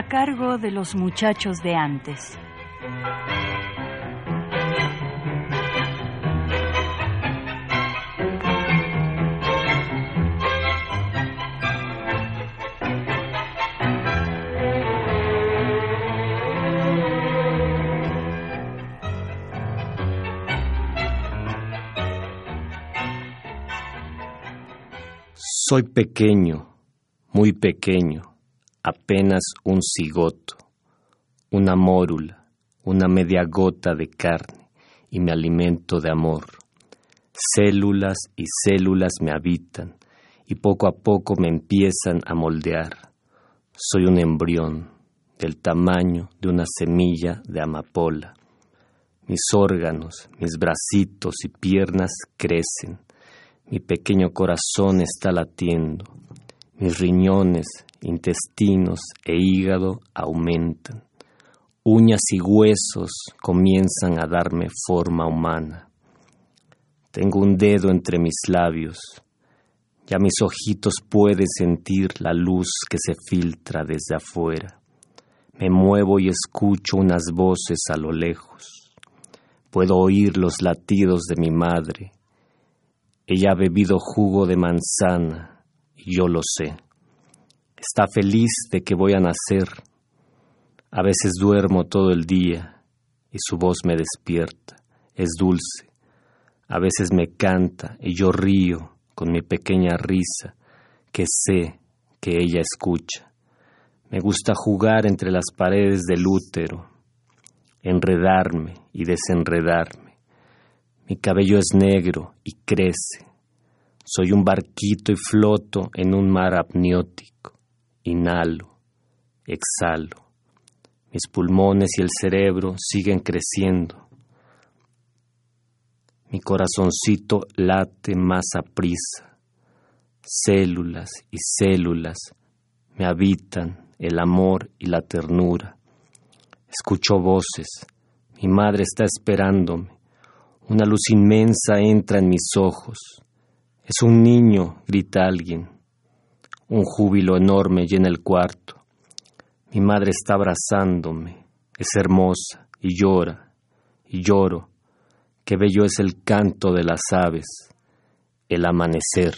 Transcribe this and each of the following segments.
A cargo de los muchachos de antes. Soy pequeño, muy pequeño apenas un cigoto, una mórula, una media gota de carne y me alimento de amor. Células y células me habitan y poco a poco me empiezan a moldear. Soy un embrión del tamaño de una semilla de amapola. Mis órganos, mis bracitos y piernas crecen. Mi pequeño corazón está latiendo. Mis riñones, intestinos e hígado aumentan. Uñas y huesos comienzan a darme forma humana. Tengo un dedo entre mis labios. Ya mis ojitos pueden sentir la luz que se filtra desde afuera. Me muevo y escucho unas voces a lo lejos. Puedo oír los latidos de mi madre. Ella ha bebido jugo de manzana y yo lo sé está feliz de que voy a nacer. A veces duermo todo el día y su voz me despierta, es dulce. A veces me canta y yo río con mi pequeña risa que sé que ella escucha. Me gusta jugar entre las paredes del útero, enredarme y desenredarme. Mi cabello es negro y crece. Soy un barquito y floto en un mar apniótico inhalo, exhalo. Mis pulmones y el cerebro siguen creciendo. Mi corazoncito late más a prisa. Células y células me habitan el amor y la ternura. Escucho voces. Mi madre está esperándome. Una luz inmensa entra en mis ojos. Es un niño, grita alguien. Un júbilo enorme llena el cuarto. Mi madre está abrazándome. Es hermosa y llora y lloro. Qué bello es el canto de las aves, el amanecer.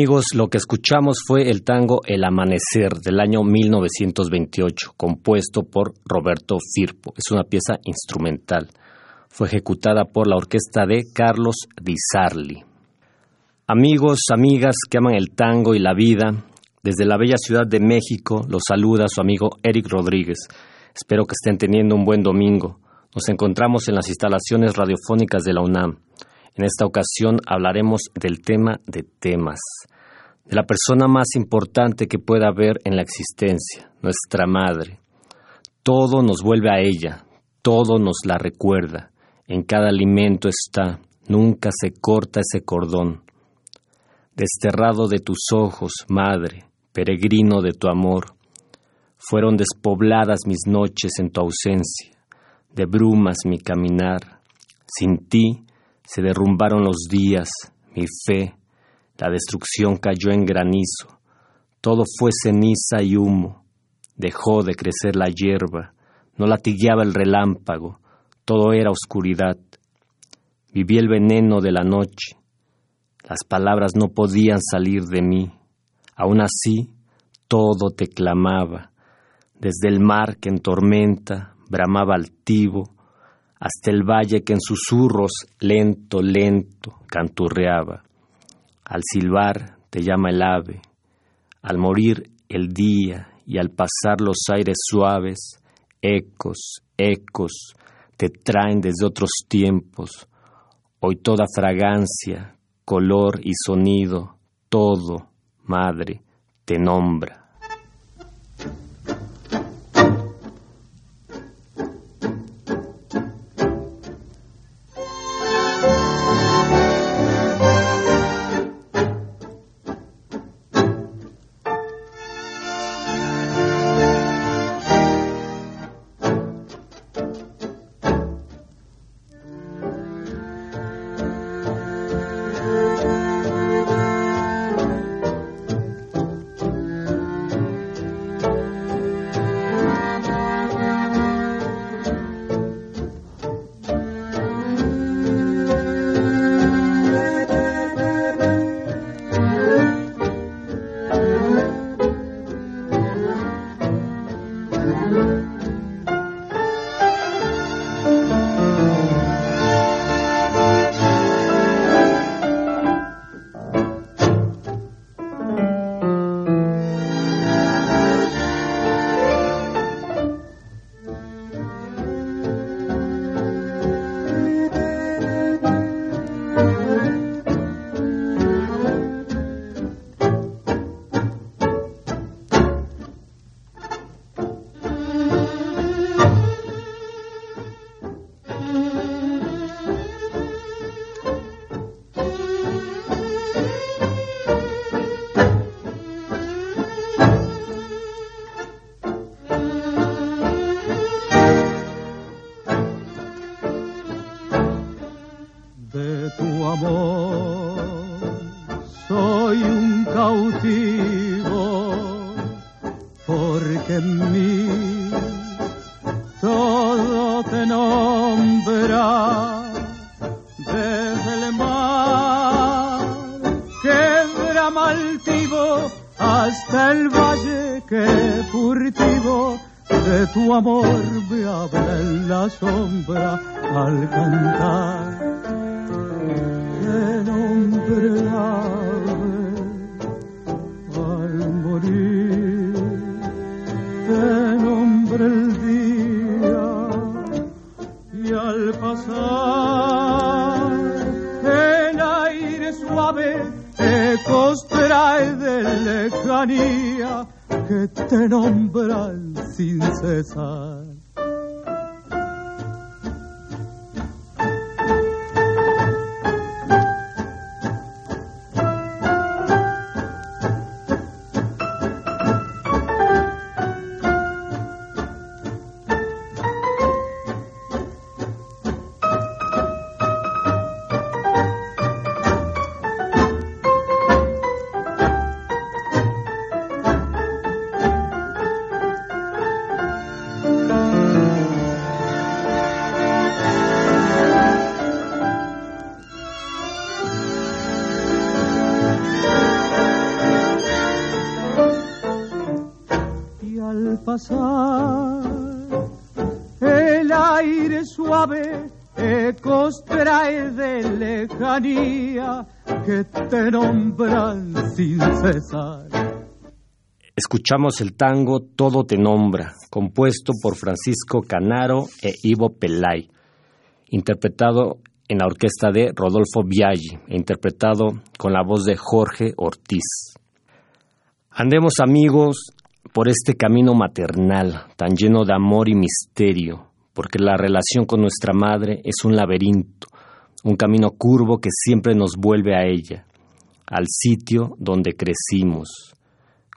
Amigos, lo que escuchamos fue el tango El Amanecer del año 1928, compuesto por Roberto Firpo. Es una pieza instrumental. Fue ejecutada por la orquesta de Carlos Di Sarli. Amigos, amigas que aman el tango y la vida, desde la bella ciudad de México los saluda su amigo Eric Rodríguez. Espero que estén teniendo un buen domingo. Nos encontramos en las instalaciones radiofónicas de la UNAM. En esta ocasión hablaremos del tema de temas, de la persona más importante que pueda haber en la existencia, nuestra madre. Todo nos vuelve a ella, todo nos la recuerda. En cada alimento está, nunca se corta ese cordón desterrado de tus ojos, madre, peregrino de tu amor. Fueron despobladas mis noches en tu ausencia, de brumas mi caminar. Sin ti se derrumbaron los días, mi fe, la destrucción cayó en granizo, todo fue ceniza y humo, dejó de crecer la hierba, no latigueaba el relámpago, todo era oscuridad. Viví el veneno de la noche, las palabras no podían salir de mí. Aún así, todo te clamaba. Desde el mar que en tormenta bramaba altivo, hasta el valle que en susurros lento, lento canturreaba. Al silbar te llama el ave, al morir el día y al pasar los aires suaves, ecos, ecos, te traen desde otros tiempos. Hoy toda fragancia, color y sonido, todo, madre, te nombra. Que te nombran sin cesar. Escuchamos el tango Todo te nombra, compuesto por Francisco Canaro e Ivo Pelay, interpretado en la orquesta de Rodolfo Biaggi e interpretado con la voz de Jorge Ortiz. Andemos amigos por este camino maternal, tan lleno de amor y misterio, porque la relación con nuestra madre es un laberinto, un camino curvo que siempre nos vuelve a ella, al sitio donde crecimos,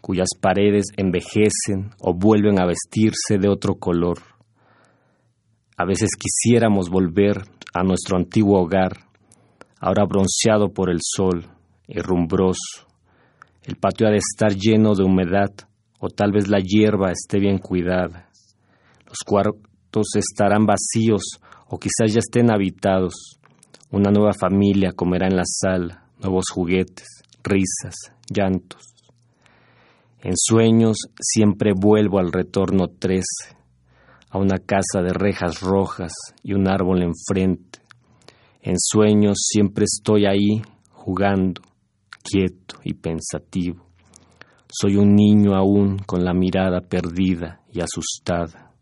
cuyas paredes envejecen o vuelven a vestirse de otro color. A veces quisiéramos volver a nuestro antiguo hogar, ahora bronceado por el sol, herrumbroso. El patio ha de estar lleno de humedad, o tal vez la hierba esté bien cuidada. Los cuartos estarán vacíos, o quizás ya estén habitados. Una nueva familia comerá en la sala, nuevos juguetes, risas, llantos. En sueños siempre vuelvo al retorno trece, a una casa de rejas rojas y un árbol enfrente. En sueños siempre estoy ahí, jugando, quieto y pensativo. Soy un niño aún con la mirada perdida y asustada.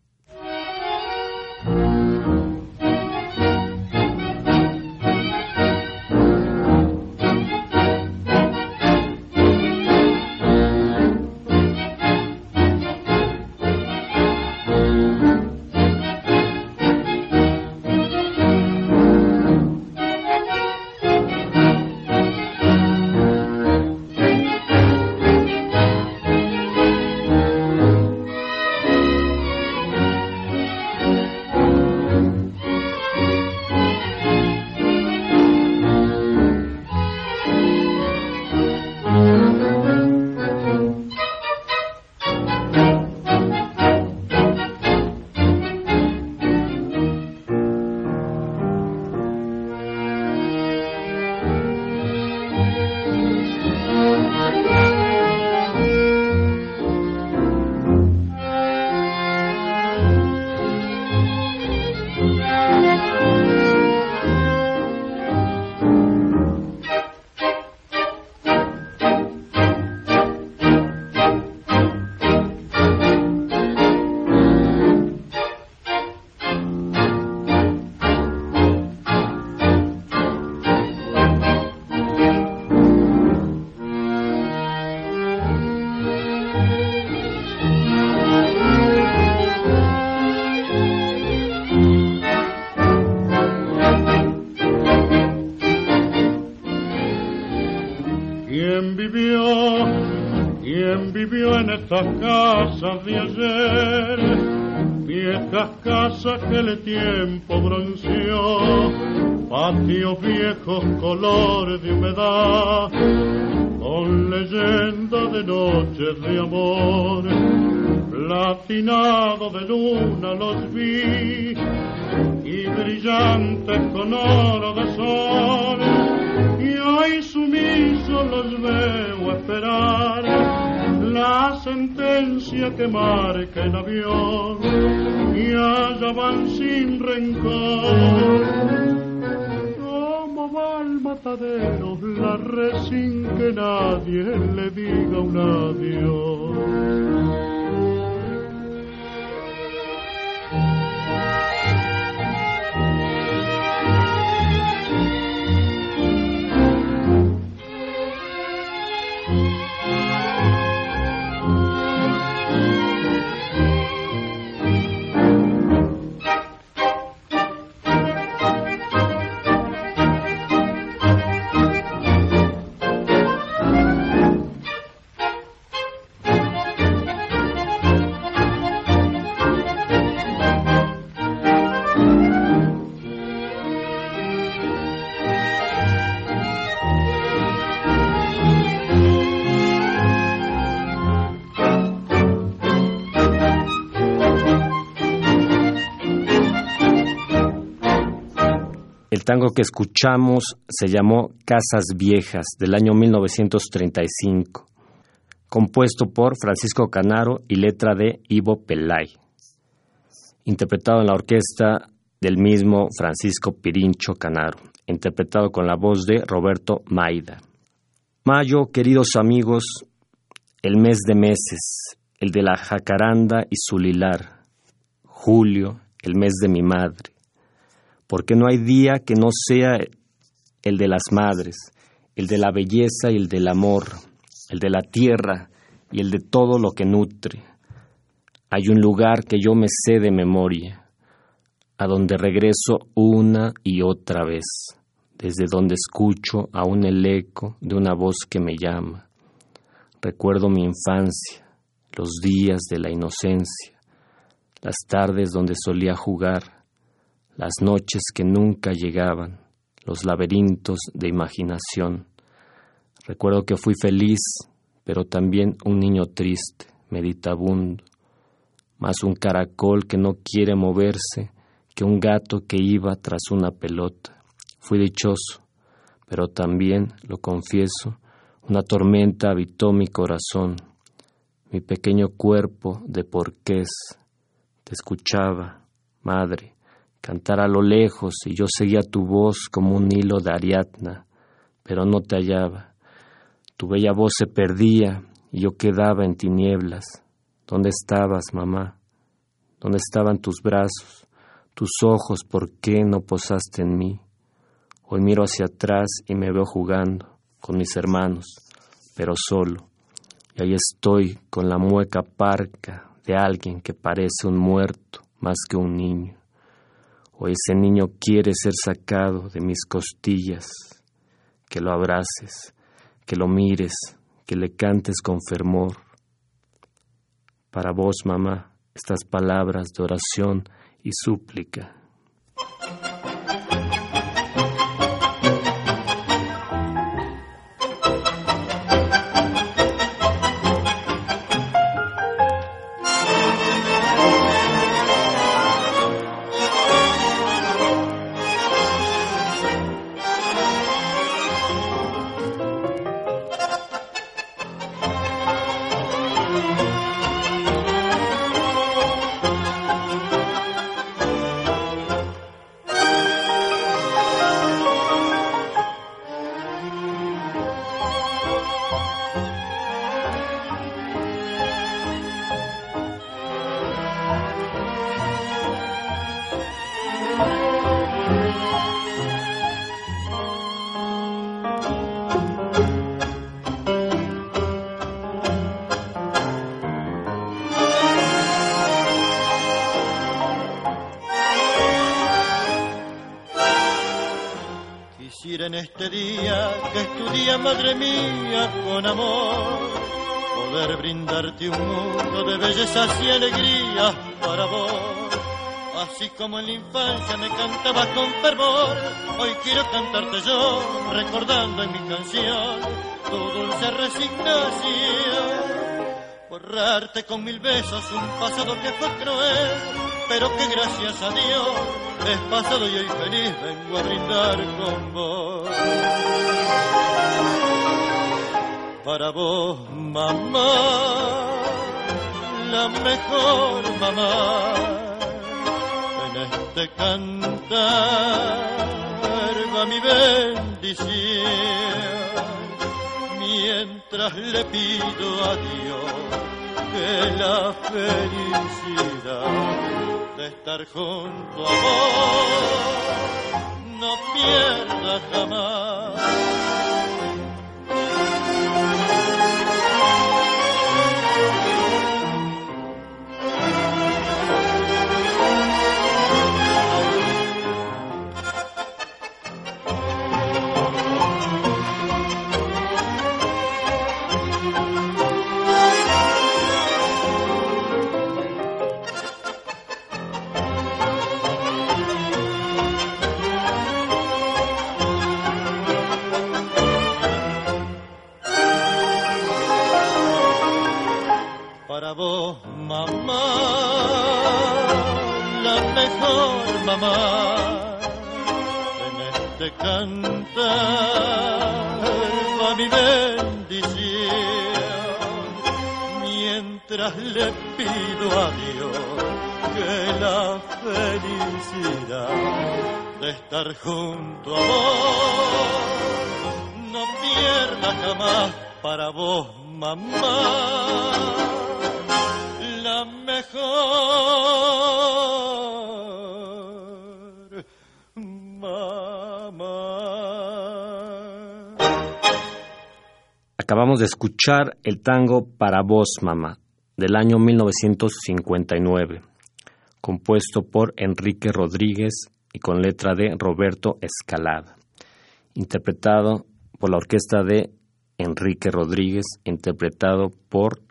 Casas de ayer, viejas casas que el tiempo bronceó, patios viejos color de humedad, con leyenda de noches de amor, platinado de luna los vi, y brillantes con oro de sol, y hoy sumiso los veo esperar la sentencia que marca el avión y allá van sin rencor. Como va el matadero, la red sin que nadie le diga un adiós. El tango que escuchamos se llamó Casas Viejas del año 1935, compuesto por Francisco Canaro y letra de Ivo Pelay, interpretado en la orquesta del mismo Francisco Pirincho Canaro, interpretado con la voz de Roberto Maida. Mayo, queridos amigos, el mes de meses, el de la jacaranda y su lilar. Julio, el mes de mi madre. Porque no hay día que no sea el de las madres, el de la belleza y el del amor, el de la tierra y el de todo lo que nutre. Hay un lugar que yo me sé de memoria, a donde regreso una y otra vez, desde donde escucho aún el eco de una voz que me llama. Recuerdo mi infancia, los días de la inocencia, las tardes donde solía jugar, las noches que nunca llegaban, los laberintos de imaginación. Recuerdo que fui feliz, pero también un niño triste, meditabundo, más un caracol que no quiere moverse que un gato que iba tras una pelota. Fui dichoso, pero también, lo confieso, una tormenta habitó mi corazón, mi pequeño cuerpo de porqués. Te escuchaba, madre, cantar a lo lejos y yo seguía tu voz como un hilo de Ariadna, pero no te hallaba. Tu bella voz se perdía y yo quedaba en tinieblas. ¿Dónde estabas, mamá? ¿Dónde estaban tus brazos? Tus ojos, ¿por qué no posaste en mí? Hoy miro hacia atrás y me veo jugando con mis hermanos, pero solo. Y ahí estoy con la mueca parca de alguien que parece un muerto más que un niño. O ese niño quiere ser sacado de mis costillas, que lo abraces, que lo mires, que le cantes con fervor. Para vos, mamá, estas palabras de oración y súplica cantabas con fervor, hoy quiero cantarte yo, recordando en mi canción tu dulce resignación. Borrarte con mil besos un pasado que fue cruel, pero que gracias a Dios es pasado y hoy feliz vengo a brindar con vos. Para vos, mamá, la mejor mamá, este cantar va mi bendición, mientras le pido a Dios que la felicidad estar junto a vos, no pierda jamás cantar. Va mi bendición, mientras le pido a Dios que la felicidad de estar junto a vos no pierda jamás para vos, mamá, mejor mamá. Acabamos de escuchar el tango Para vos, mamá, del año 1959, compuesto por Enrique Rodríguez y con letra de Roberto Escalada, interpretado por la orquesta de Enrique Rodríguez, interpretado por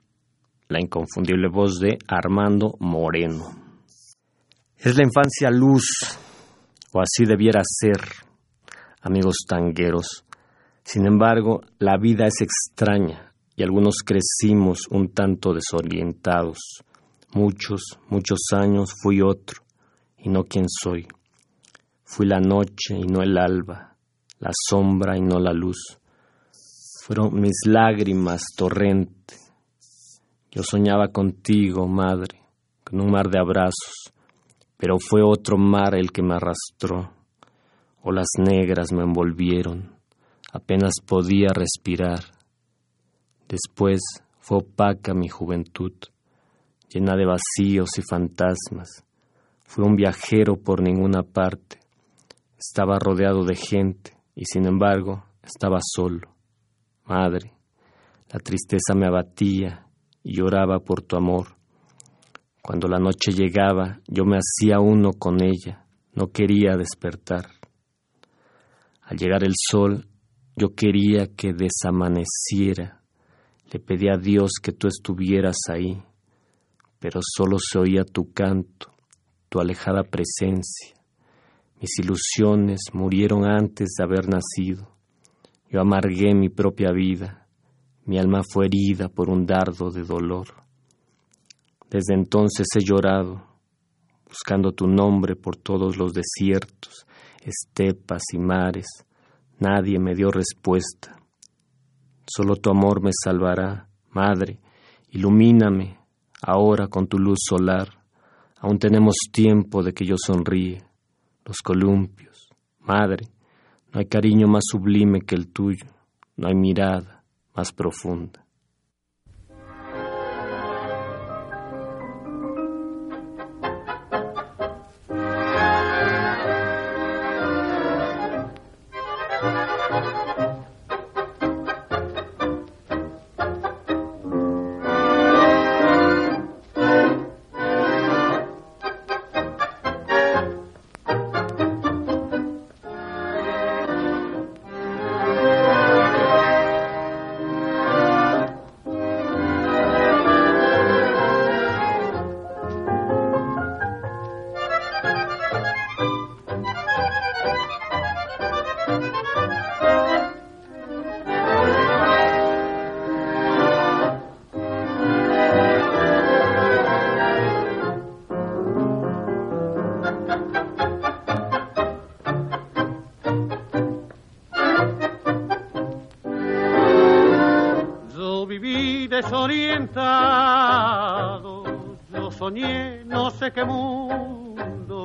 la inconfundible voz de Armando Moreno. Es la infancia luz, o así debiera ser, amigos tangueros. Sin embargo, la vida es extraña y algunos crecimos un tanto desorientados. Muchos, muchos años fui otro y no quien soy. Fui la noche y no el alba, la sombra y no la luz. Fueron mis lágrimas torrente. Yo soñaba contigo, madre, con un mar de abrazos, pero fue otro mar el que me arrastró. Olas negras me envolvieron, apenas podía respirar. Después fue opaca mi juventud, llena de vacíos y fantasmas. Fui un viajero por ninguna parte. Estaba rodeado de gente y sin embargo estaba solo. Madre, la tristeza me abatía lloraba por tu amor. Cuando la noche llegaba, yo me hacía uno con ella, no quería despertar. Al llegar el sol, yo quería que desamaneciera. Le pedí a Dios que tú estuvieras ahí, pero solo se oía tu canto, tu alejada presencia. Mis ilusiones murieron antes de haber nacido. Yo amargué mi propia vida. Mi alma fue herida por un dardo de dolor. Desde entonces he llorado, buscando tu nombre por todos los desiertos, estepas y mares. Nadie me dio respuesta. Solo tu amor me salvará, Madre. Ilumíname ahora con tu luz solar. Aún tenemos tiempo de que yo sonríe. Los columpios, Madre, no hay cariño más sublime que el tuyo, no hay mirada más profunda. Soñé no sé qué mundo.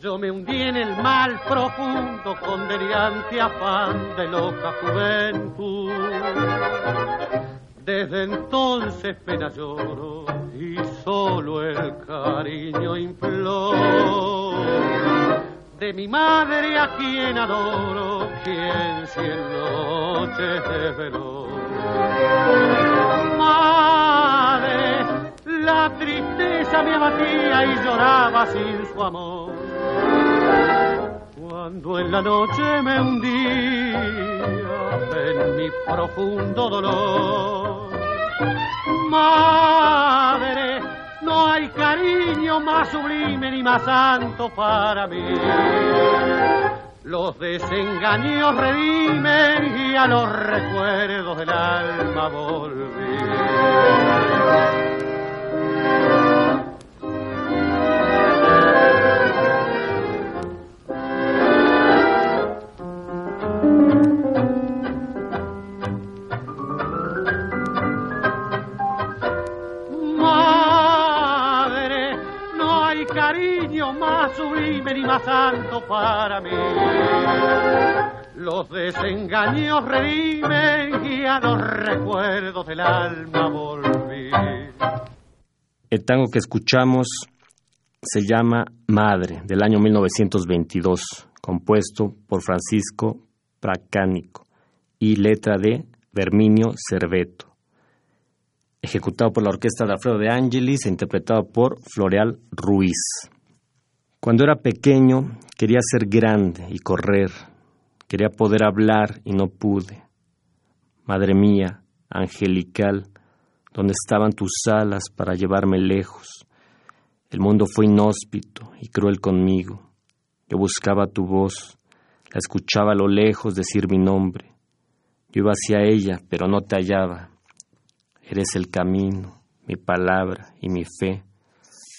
Yo me hundí en el mal profundo con delirante afán de loca juventud. Desde entonces pena lloro y solo el cariño imploro de mi madre a quien adoro, quien cien noches desveló. Madre, la tristeza me abatía y lloraba sin su amor. Cuando en la noche me hundía en mi profundo dolor. Madre, no hay cariño más sublime ni más santo para mí. Los desengaños redimen y a los recuerdos del alma volví. Más alto para mí. Los desengaños redimen y a los recuerdos del alma volví. El tango que escuchamos se llama Madre, del año 1922, compuesto por Francisco Pracánico y letra de Verminio Cerveto. Ejecutado por la orquesta de Alfredo de Angelis e interpretado por Floreal Ruiz. Cuando era pequeño quería ser grande y correr, quería poder hablar y no pude. Madre mía, angelical, ¿dónde estaban tus alas para llevarme lejos? El mundo fue inhóspito y cruel conmigo. Yo buscaba tu voz, la escuchaba a lo lejos decir mi nombre. Yo iba hacia ella, pero no te hallaba. Eres el camino, mi palabra y mi fe.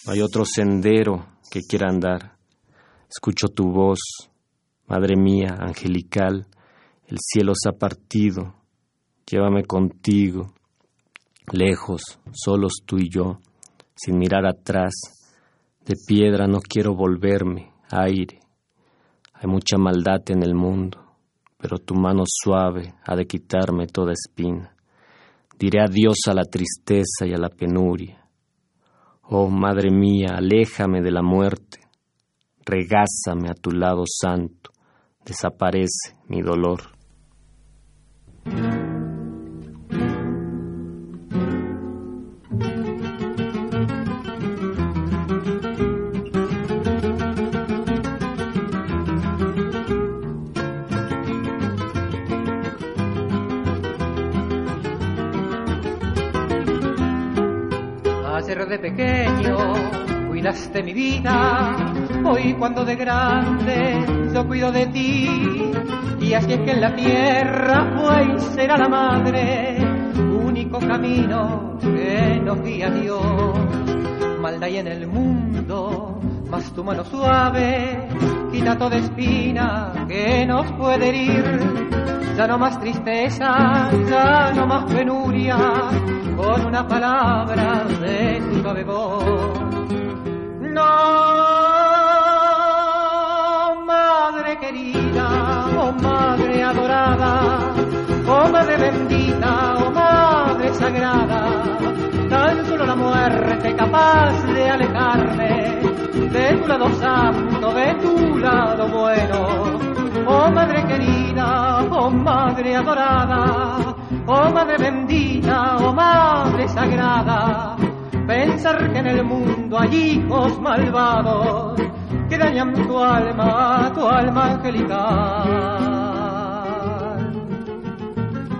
No hay otro sendero que quiera andar. Escucho tu voz, Madre mía, angelical, el cielo se ha partido. Llévame contigo, lejos, solos tú y yo, sin mirar atrás. De piedra no quiero volverme, aire. Hay mucha maldad en el mundo, pero tu mano suave ha de quitarme toda espina. Diré adiós a la tristeza y a la penuria. Oh Madre mía, aléjame de la muerte, regázame a tu lado santo, desaparece mi dolor. Ayer de pequeño cuidaste mi vida, hoy cuando de grande yo cuido de ti. Y así es que en la tierra fue y será la madre, único camino que nos guía Dios. Maldad hay en el mundo, mas tu mano suave quita toda espina que nos puede herir. Ya no más tristeza, ya no más penuria, con una palabra de tu voz. No, madre querida, oh madre adorada, oh madre bendita, oh madre sagrada, tan solo la muerte capaz de alejarme de tu lado santo, de tu lado bueno. Oh madre querida, oh madre adorada, oh madre bendita, oh madre sagrada, pensar que en el mundo hay hijos malvados que dañan tu alma, tu alma angelical.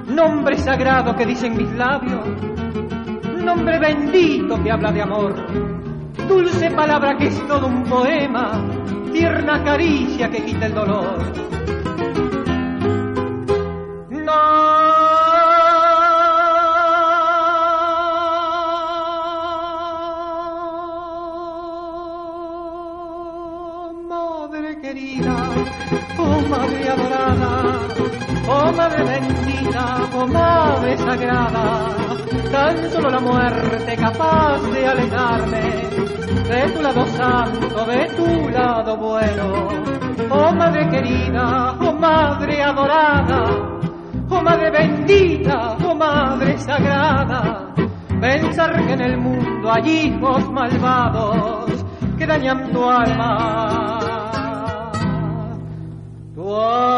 Nombre sagrado que dicen mis labios, nombre bendito que habla de amor, dulce palabra que es todo un poema, tierna caricia que quita el dolor. No, madre querida, oh madre adorada, oh madre bendita, oh sagrada, tan solo la muerte capaz de alejarme de tu lado santo, de tu lado bueno. Oh madre querida, oh madre adorada, oh madre bendita, oh madre sagrada, pensar que en el mundo hay hijos malvados que dañan tu alma, tu alma.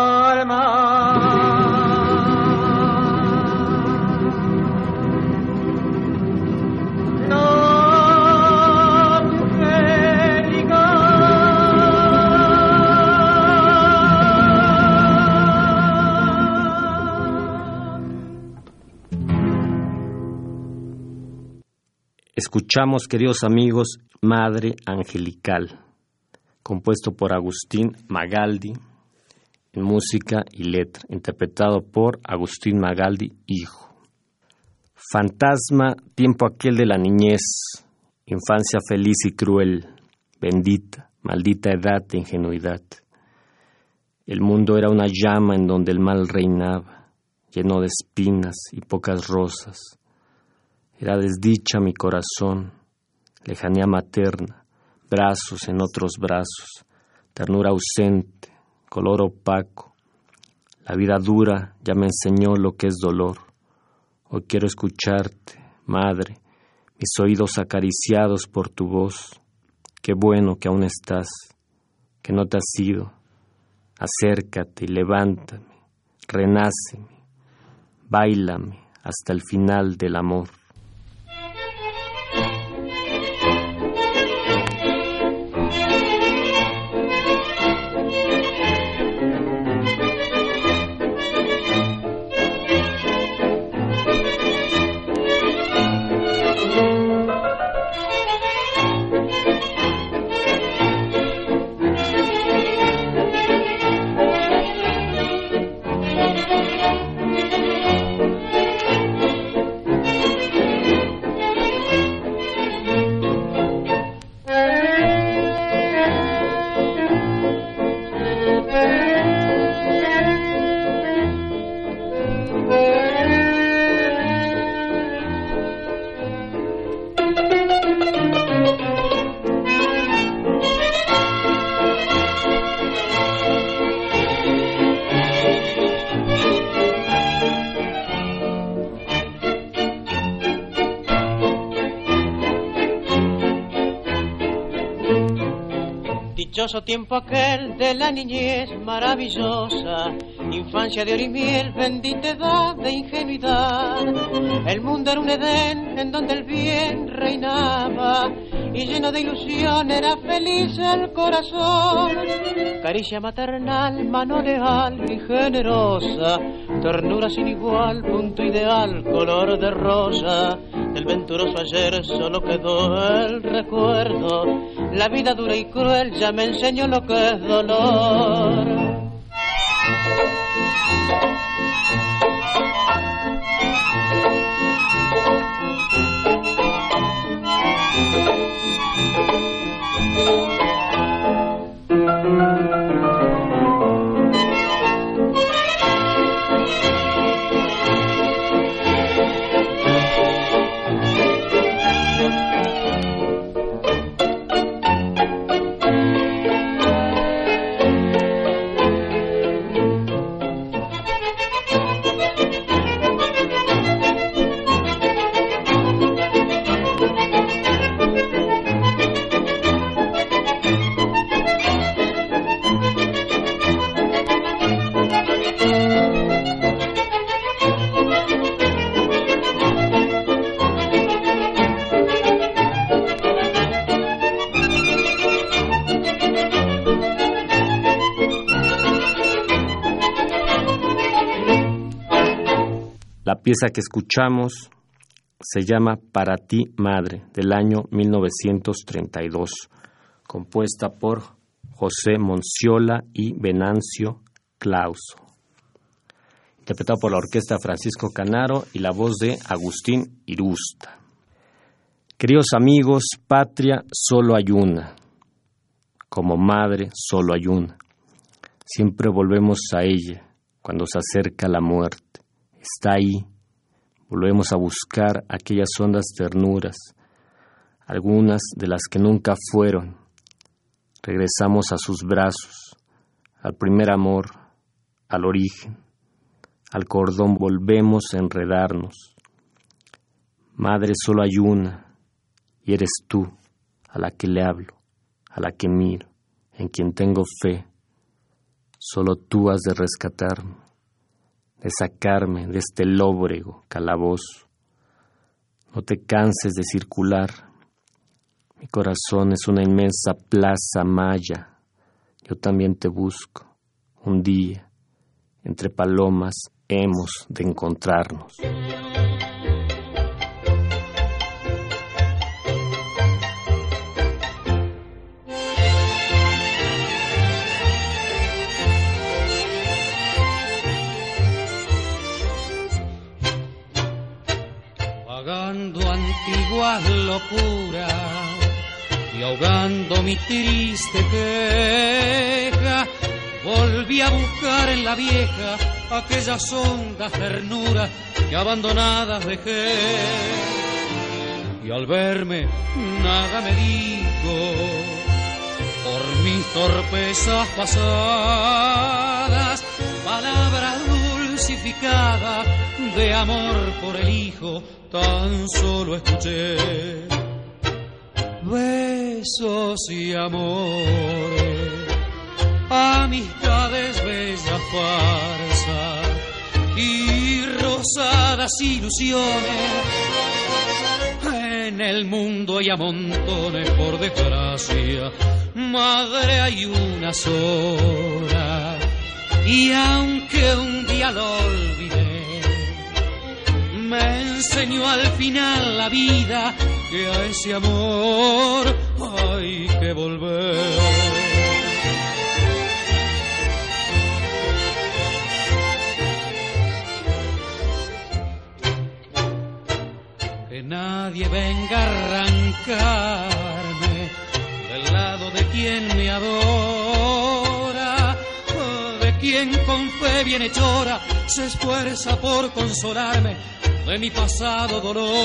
Escuchamos, queridos amigos, Madre Angelical, compuesto por Agustín Magaldi en música y letra, interpretado por Agustín Magaldi, hijo. Fantasma, tiempo aquel de la niñez, infancia feliz y cruel, bendita, maldita edad de ingenuidad. El mundo era una llama en donde el mal reinaba, lleno de espinas y pocas rosas. Era desdicha mi corazón, lejanía materna, brazos en otros brazos, ternura ausente, color opaco. La vida dura ya me enseñó lo que es dolor. Hoy quiero escucharte, madre, mis oídos acariciados por tu voz. Qué bueno que aún estás, que no te has ido. Acércate y levántame, renáceme, bailame hasta el final del amor. Tiempo aquel de la niñez maravillosa, infancia de oro y miel, bendita edad de ingenuidad. El mundo era un Edén en donde el bien reinaba y lleno de ilusión era feliz el corazón. Caricia maternal, mano leal y generosa, ternura sin igual, punto ideal, color de rosa venturoso ayer solo quedó el recuerdo. La vida dura y cruel ya me enseñó lo que es dolor. Pieza que escuchamos se llama Para ti, Madre, del año 1932, compuesta por José Monciola y Venancio Clauso, interpretado por la orquesta Francisco Canaro y la voz de Agustín Irusta. Queridos amigos, patria solo hay una, como madre solo hay una. Siempre volvemos a ella cuando se acerca la muerte. Está ahí Volvemos a buscar aquellas hondas ternuras, algunas de las que nunca fueron. Regresamos a sus brazos, al primer amor, al origen. Al cordón volvemos a enredarnos. Madre, solo hay una, y eres tú, a la que le hablo, a la que miro, en quien tengo fe. Solo tú has de rescatarme de sacarme de este lóbrego calabozo. No te canses de circular. Mi corazón es una inmensa plaza maya. Yo también te busco. Un día, entre palomas, hemos de encontrarnos. Y ahogando mi triste queja, volví a buscar en la vieja aquellas hondas ternuras que abandonadas dejé. Y al verme nada me dijo, por mis torpezas pasadas, palabra de amor por el hijo, tan solo escuché. Besos y amores, amistades, bella farsa y rosadas ilusiones. En el mundo hay a montones, por desgracia, madre hay una sola. Y aunque un día lo olvidé, me enseñó al final la vida que a ese amor hay que volver. que nadie venga a arrancarme del lado de quien me adora, quien con fe bienhechora se esfuerza por consolarme de mi pasado dolor.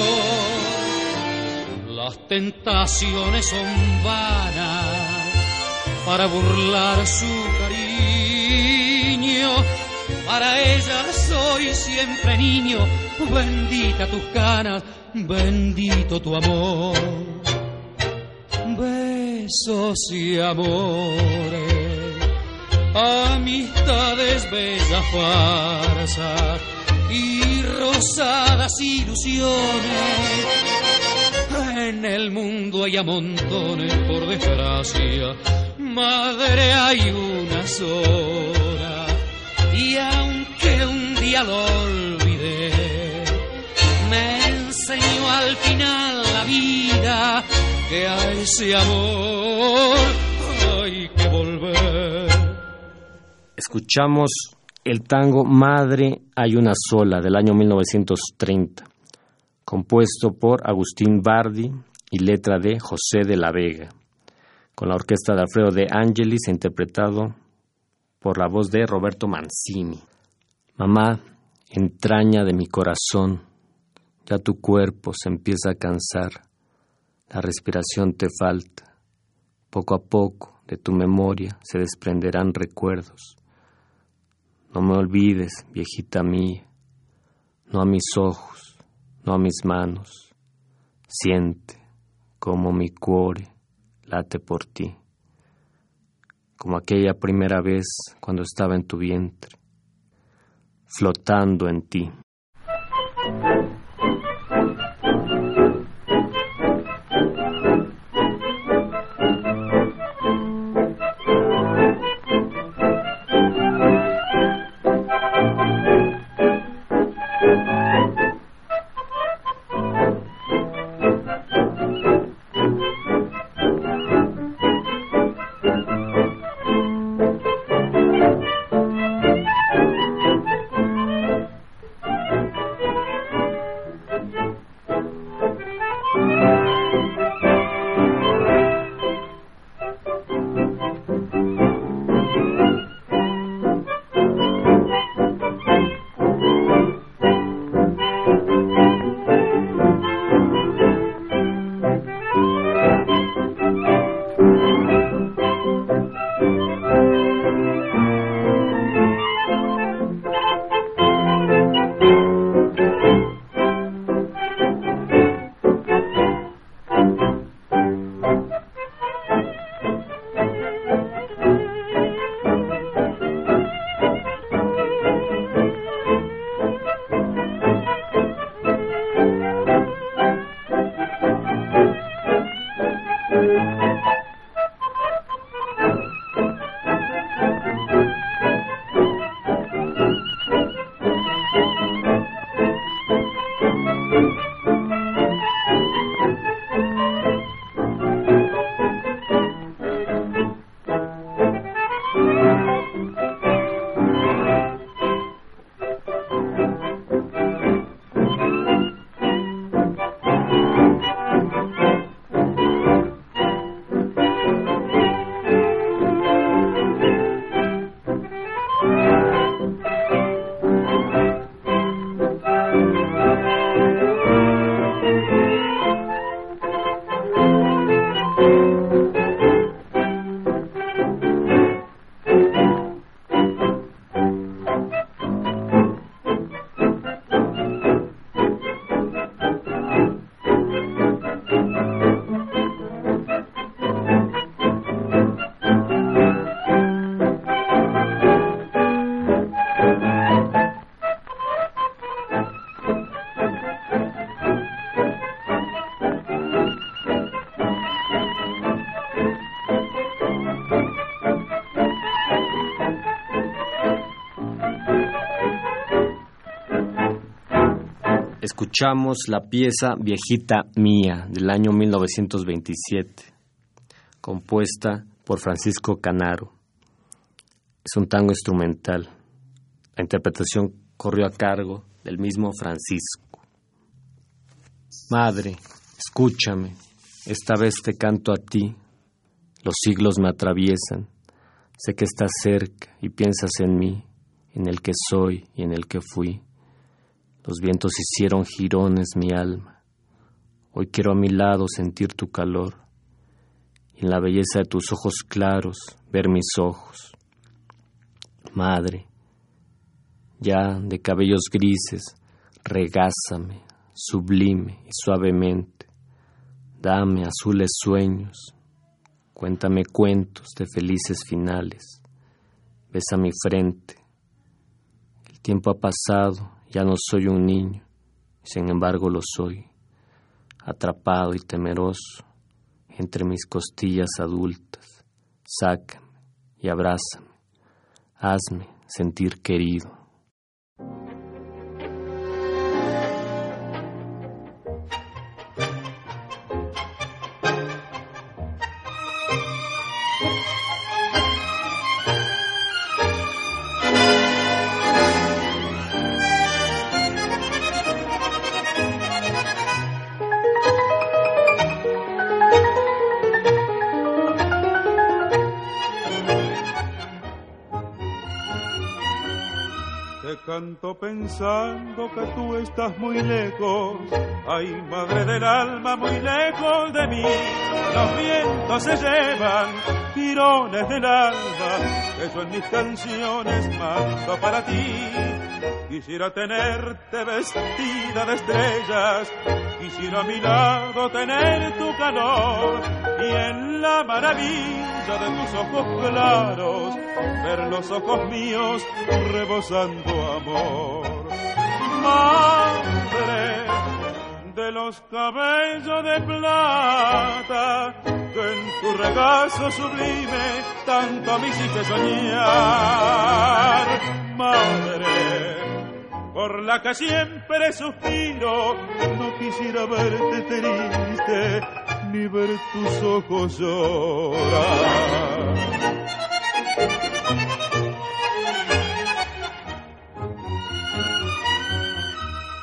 Las tentaciones son vanas para burlar su cariño. Para ella soy siempre niño, bendita tus canas, bendito tu amor. Besos y amores, amistades, bellas farsas y rosadas ilusiones. En el mundo hay a montones, por desgracia, madre hay una sola. Y aunque un día lo olvidé, me enseñó al final la vida que a ese amor hay que volver. Escuchamos el tango Madre hay una sola del año 1930, compuesto por Agustín Bardi y letra de José de la Vega, con la orquesta de Alfredo de Angelis interpretado por la voz de Roberto Mancini. Mamá, entraña de mi corazón, ya tu cuerpo se empieza a cansar, la respiración te falta, poco a poco de tu memoria se desprenderán recuerdos. No me olvides, viejita mía, no a mis ojos, no a mis manos, siente como mi cuore late por ti como aquella primera vez cuando estaba en tu vientre, flotando en ti. Escuchamos la pieza Viejita Mía del año 1927, compuesta por Francisco Canaro. Es un tango instrumental. La interpretación corrió a cargo del mismo Francisco. Madre, escúchame, esta vez te canto a ti. Los siglos me atraviesan. Sé que estás cerca y piensas en mí, en el que soy y en el que fui. Los vientos hicieron jirones mi alma. Hoy quiero a mi lado sentir tu calor y en la belleza de tus ojos claros ver mis ojos. Madre, ya de cabellos grises, regázame, sublime y suavemente. Dame azules sueños, cuéntame cuentos de felices finales. Besa mi frente. El tiempo ha pasado, ya no soy un niño, sin embargo lo soy, atrapado y temeroso entre mis costillas adultas. Sácame y abrázame, hazme sentir querido. Pensando que tú estás muy lejos. Ay, madre del alma, muy lejos de mí. Los vientos se llevan tirones del alma, eso en mis canciones mando para ti. Quisiera tenerte vestida de estrellas, quisiera a mi lado tener tu calor y en la maravilla de tus ojos claros ver los ojos míos rebosando amor. Madre de los cabellos de plata que en tu regazo sublime tanto me hiciste soñar. Madre por la que siempre suspiro, no quisiera verte triste ni ver tus ojos llorar.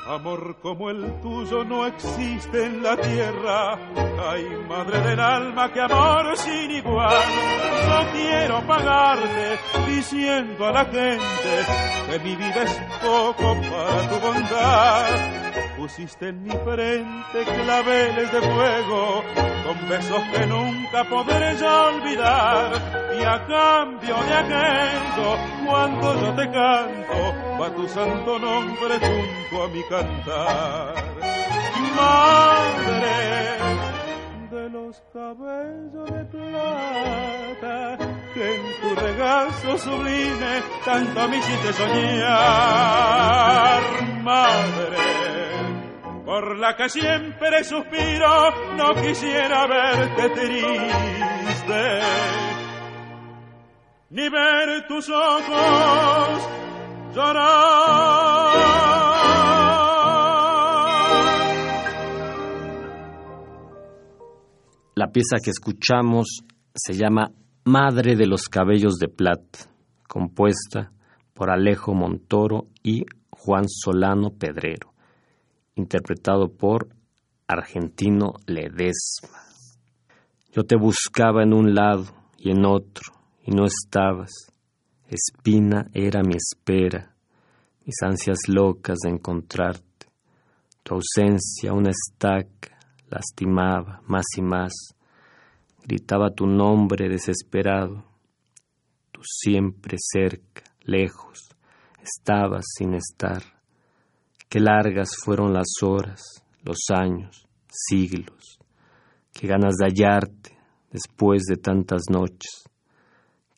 Amor como el tuyo no existe en la tierra. Ay, madre del alma, que amor sin igual. No quiero pagarte diciendo a la gente que mi vida es poco para tu bondad pusiste en mi frente claveles de fuego, con besos que nunca podré ya olvidar. Y a cambio de aquello, cuando yo te canto, va tu santo nombre junto a mi cantar. Madre de los cabellos de plata, que en tu regazo sublime tanto me hiciste soñar. Madre por la que siempre suspiro, no quisiera verte triste, ni ver tus ojos llorar. La pieza que escuchamos se llama Madre de los Cabellos de Plata, compuesta por Alejo Montoro y Juan Solano Pedrero interpretado por Argentino Ledesma. Yo te buscaba en un lado y en otro, y no estabas. Espina era mi espera, mis ansias locas de encontrarte. Tu ausencia, una estaca, lastimaba más y más. Gritaba tu nombre desesperado. Tú siempre cerca, lejos, estabas sin estar Qué largas fueron las horas, los años, siglos. Qué ganas de hallarte después de tantas noches.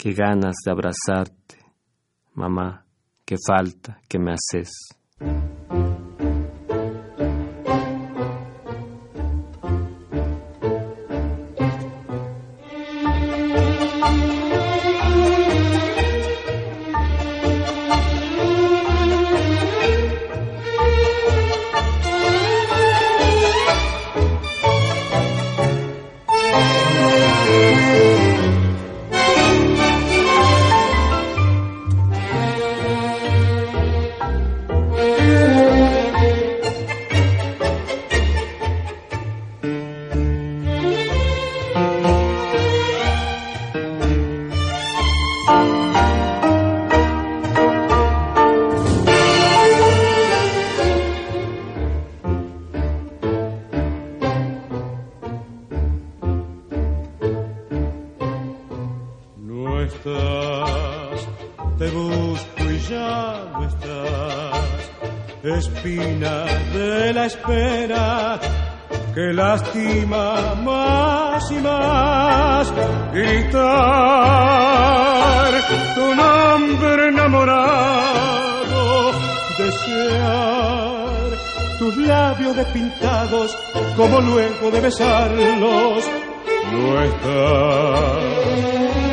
Qué ganas de abrazarte. Mamá, qué falta que me haces. Espera. Que lastima más y más gritar tu nombre enamorado, desear tus labios despintados como luego de besarlos. No estás,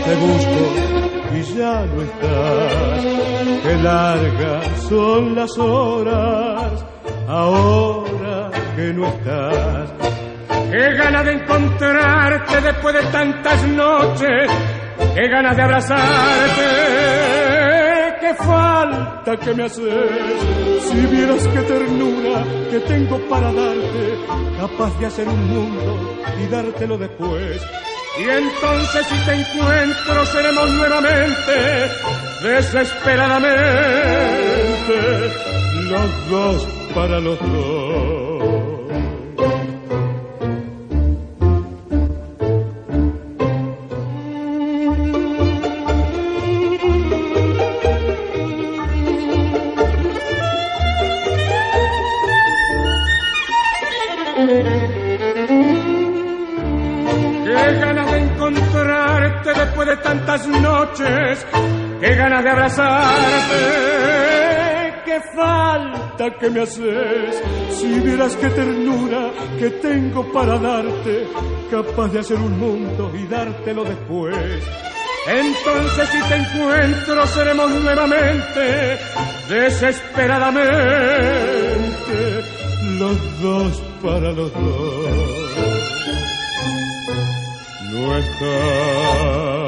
te busco y ya no estás, qué largas son las horas ahora que no estás. Qué gana de encontrarte después de tantas noches, qué ganas de abrazarte, qué falta que me haces. Si vieras qué ternura que tengo para darte, capaz de hacer un mundo y dártelo después. Y entonces si te encuentro seremos nuevamente, desesperadamente, los dos para los dos. Qué ganas de encontrarte después de tantas noches, qué ganas de abrazarte, qué falta que me haces. Si vieras qué ternura que tengo para darte, capaz de hacer un mundo y dártelo después. Entonces si te encuentro seremos nuevamente, desesperadamente, los dos para los dos. No estás.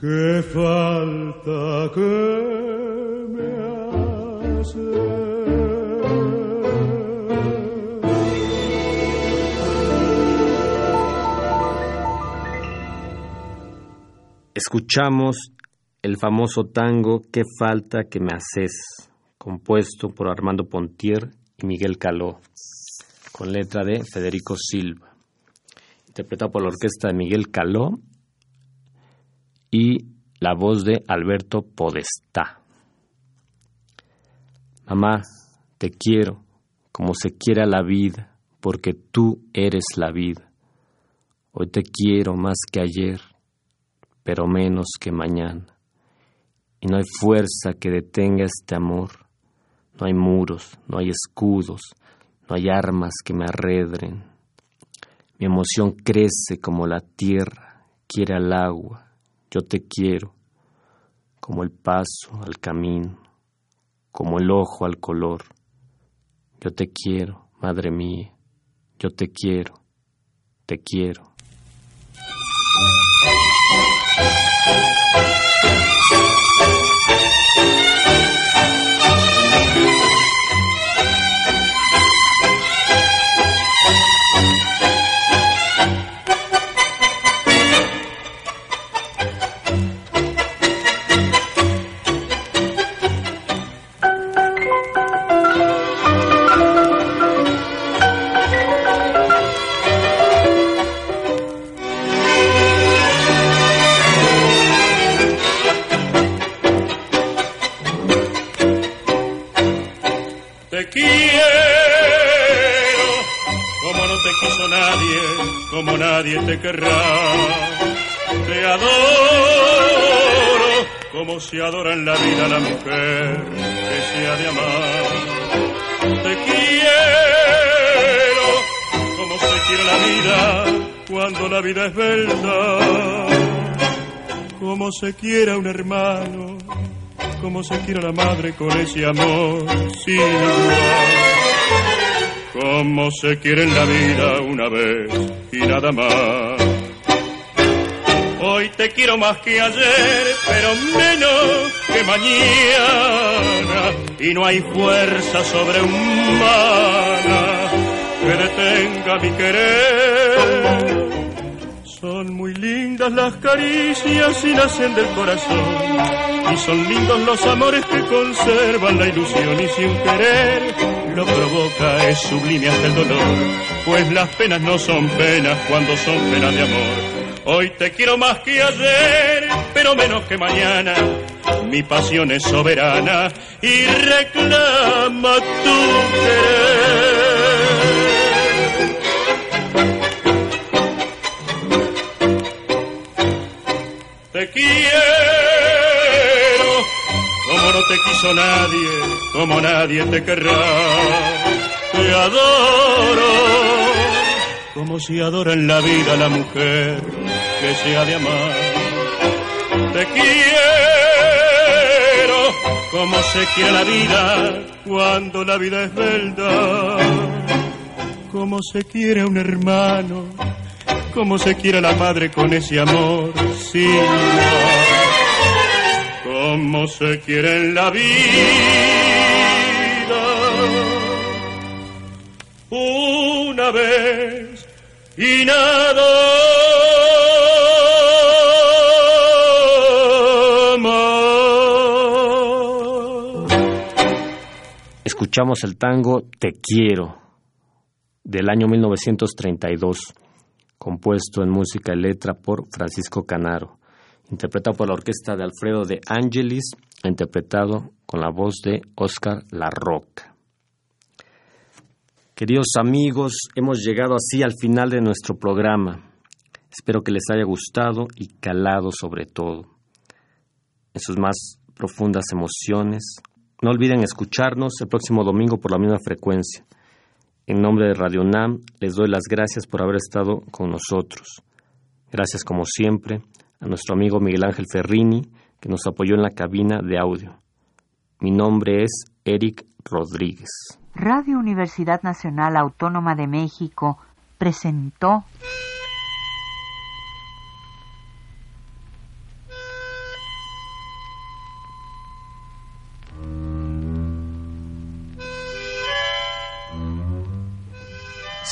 Qué falta que me Escuchamos el famoso tango Qué falta que me haces, compuesto por Armando Pontier y Miguel Caló, con letra de Federico Silva, interpretado por la orquesta de Miguel Caló y la voz de Alberto Podestá. Mamá, te quiero como se quiera la vida, porque tú eres la vida. Hoy te quiero más que ayer, pero menos que mañana. Y no hay fuerza que detenga este amor. No hay muros, no hay escudos, no hay armas que me arredren. Mi emoción crece como la tierra, quiere al agua. Yo te quiero, como el paso al camino, como el ojo al color. Yo te quiero, madre mía, yo te quiero, te quiero. Quiero como no te quiso nadie, como nadie te querrá. Te adoro como se adora en la vida la mujer que se ha de amar. Te quiero como se quiere la vida cuando la vida es verdad. Como se quiera un hermano como se quiere la madre con ese amor sin igual. Como se quiere en la vida una vez y nada más. Hoy te quiero más que ayer, pero menos que mañana. Y no hay fuerza sobrehumana que detenga mi querer. Las caricias y nacen del corazón. Y son lindos los amores que conservan la ilusión. Y si un querer lo provoca es sublime hasta el dolor. Pues las penas no son penas cuando son penas de amor. Hoy te quiero más que ayer, pero menos que mañana. Mi pasión es soberana y reclama tu querer. Te quiero como no te quiso nadie, como nadie te querrá. Te adoro como si adora en la vida la mujer que se ha de amar. Te quiero como se quiere la vida cuando la vida es verdad. Como se quiere un hermano, como se quiere la madre con ese amor igual. Como se quiere en la vida. Una vez y nada Escuchamos el tango Te quiero del año 1932, compuesto en música y letra por Francisco Canaro, interpretado por la orquesta de Alfredo de Angelis, interpretado con la voz de Oscar La Roca. Queridos amigos, hemos llegado así al final de nuestro programa. Espero que les haya gustado y calado sobre todo en sus más profundas emociones. No olviden escucharnos el próximo domingo por la misma frecuencia. En nombre de Radio NAM les doy las gracias por haber estado con nosotros. Gracias como siempre a nuestro amigo Miguel Ángel Ferrini que nos apoyó en la cabina de audio. Mi nombre es Eric Rodríguez. Radio Universidad Nacional Autónoma de México presentó